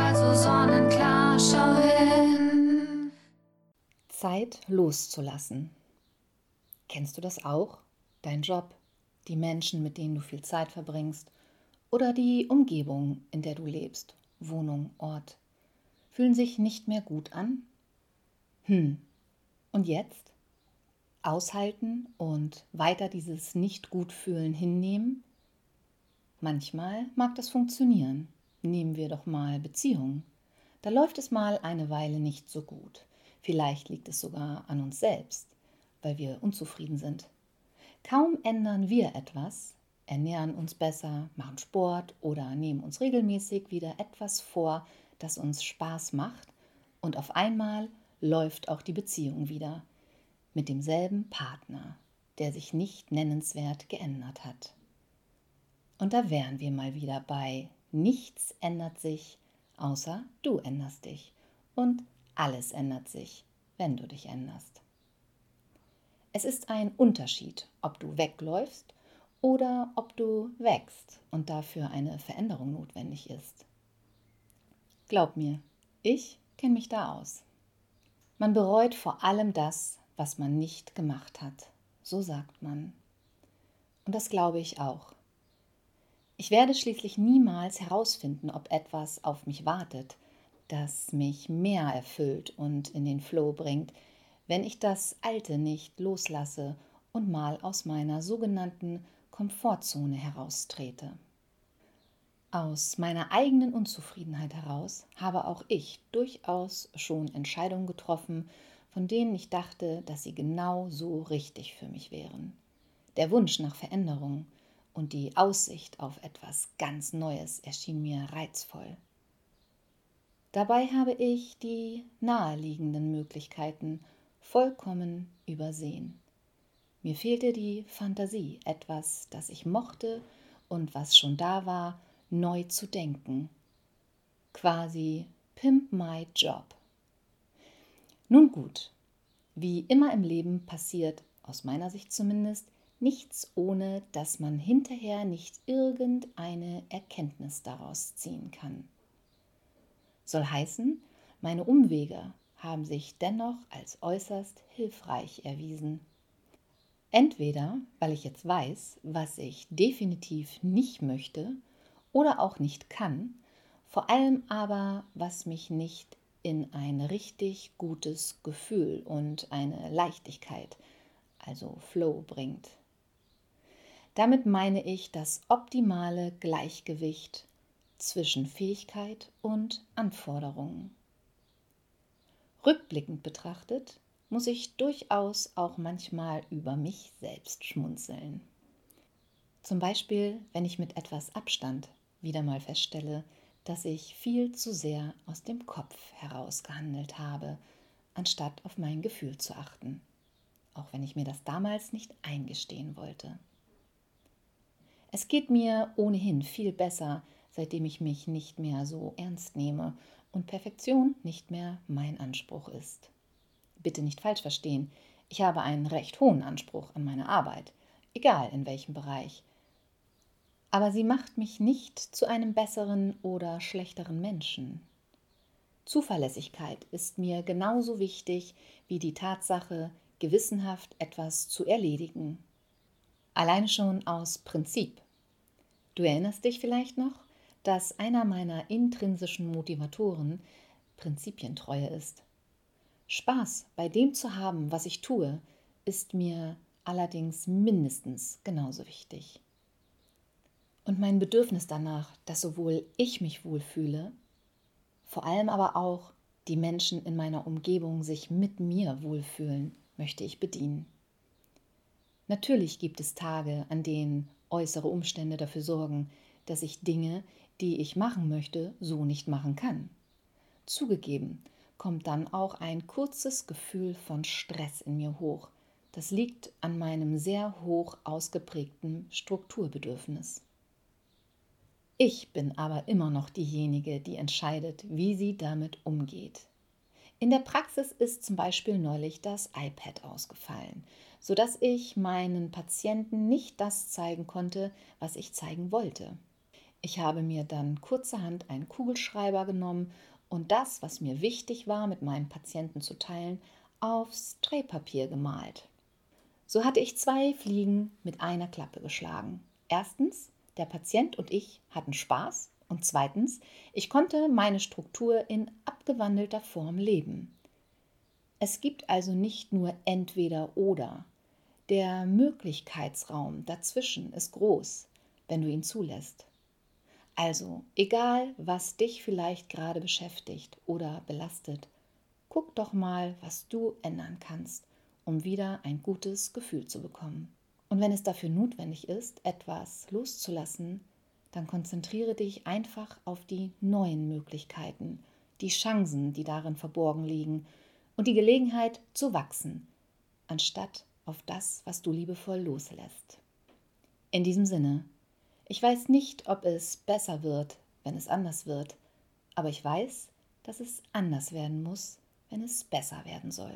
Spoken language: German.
Denn sie strahlt so sonnenklar, schau hin. Zeit loszulassen. Kennst du das auch? Dein Job, die Menschen, mit denen du viel Zeit verbringst oder die Umgebung, in der du lebst, Wohnung, Ort, fühlen sich nicht mehr gut an? Hm, und jetzt? Aushalten und weiter dieses Nicht-Gut-Fühlen hinnehmen? Manchmal mag das funktionieren. Nehmen wir doch mal Beziehungen. Da läuft es mal eine Weile nicht so gut. Vielleicht liegt es sogar an uns selbst, weil wir unzufrieden sind. Kaum ändern wir etwas, ernähren uns besser, machen Sport oder nehmen uns regelmäßig wieder etwas vor, das uns Spaß macht, und auf einmal läuft auch die Beziehung wieder mit demselben Partner, der sich nicht nennenswert geändert hat. Und da wären wir mal wieder bei nichts ändert sich, außer du änderst dich. Und alles ändert sich, wenn du dich änderst. Es ist ein Unterschied, ob du wegläufst oder ob du wächst und dafür eine Veränderung notwendig ist. Glaub mir, ich kenne mich da aus. Man bereut vor allem das, was man nicht gemacht hat. So sagt man. Und das glaube ich auch. Ich werde schließlich niemals herausfinden, ob etwas auf mich wartet, das mich mehr erfüllt und in den Flow bringt, wenn ich das Alte nicht loslasse und mal aus meiner sogenannten Komfortzone heraustrete. Aus meiner eigenen Unzufriedenheit heraus habe auch ich durchaus schon Entscheidungen getroffen, von denen ich dachte, dass sie genau so richtig für mich wären. Der Wunsch nach Veränderung und die Aussicht auf etwas ganz Neues erschien mir reizvoll. Dabei habe ich die naheliegenden Möglichkeiten vollkommen übersehen. Mir fehlte die Fantasie, etwas, das ich mochte und was schon da war, neu zu denken. Quasi Pimp My Job. Nun gut, wie immer im Leben passiert, aus meiner Sicht zumindest, nichts ohne, dass man hinterher nicht irgendeine Erkenntnis daraus ziehen kann. Soll heißen, meine Umwege haben sich dennoch als äußerst hilfreich erwiesen. Entweder, weil ich jetzt weiß, was ich definitiv nicht möchte oder auch nicht kann, vor allem aber, was mich nicht in ein richtig gutes Gefühl und eine Leichtigkeit, also Flow bringt. Damit meine ich das optimale Gleichgewicht zwischen Fähigkeit und Anforderungen. Rückblickend betrachtet muss ich durchaus auch manchmal über mich selbst schmunzeln. Zum Beispiel, wenn ich mit etwas Abstand wieder mal feststelle, dass ich viel zu sehr aus dem Kopf heraus gehandelt habe, anstatt auf mein Gefühl zu achten, auch wenn ich mir das damals nicht eingestehen wollte. Es geht mir ohnehin viel besser, seitdem ich mich nicht mehr so ernst nehme und Perfektion nicht mehr mein Anspruch ist. Bitte nicht falsch verstehen, ich habe einen recht hohen Anspruch an meine Arbeit, egal in welchem Bereich, aber sie macht mich nicht zu einem besseren oder schlechteren Menschen. Zuverlässigkeit ist mir genauso wichtig wie die Tatsache, gewissenhaft etwas zu erledigen. Allein schon aus Prinzip. Du erinnerst dich vielleicht noch, dass einer meiner intrinsischen Motivatoren Prinzipientreue ist. Spaß bei dem zu haben, was ich tue, ist mir allerdings mindestens genauso wichtig und mein Bedürfnis danach, dass sowohl ich mich wohlfühle, vor allem aber auch die Menschen in meiner Umgebung sich mit mir wohlfühlen, möchte ich bedienen. Natürlich gibt es Tage, an denen äußere Umstände dafür sorgen, dass ich Dinge, die ich machen möchte, so nicht machen kann. Zugegeben, kommt dann auch ein kurzes Gefühl von Stress in mir hoch. Das liegt an meinem sehr hoch ausgeprägten Strukturbedürfnis. Ich bin aber immer noch diejenige, die entscheidet, wie sie damit umgeht. In der Praxis ist zum Beispiel neulich das iPad ausgefallen, sodass ich meinen Patienten nicht das zeigen konnte, was ich zeigen wollte. Ich habe mir dann kurzerhand einen Kugelschreiber genommen und das, was mir wichtig war, mit meinem Patienten zu teilen, aufs Drehpapier gemalt. So hatte ich zwei Fliegen mit einer Klappe geschlagen. Erstens, der Patient und ich hatten Spaß und zweitens, ich konnte meine Struktur in abgewandelter Form leben. Es gibt also nicht nur entweder oder. Der Möglichkeitsraum dazwischen ist groß, wenn du ihn zulässt. Also, egal, was dich vielleicht gerade beschäftigt oder belastet, guck doch mal, was du ändern kannst, um wieder ein gutes Gefühl zu bekommen. Und wenn es dafür notwendig ist, etwas loszulassen, dann konzentriere dich einfach auf die neuen Möglichkeiten, die Chancen, die darin verborgen liegen und die Gelegenheit zu wachsen, anstatt auf das, was du liebevoll loslässt. In diesem Sinne, ich weiß nicht, ob es besser wird, wenn es anders wird, aber ich weiß, dass es anders werden muss, wenn es besser werden soll.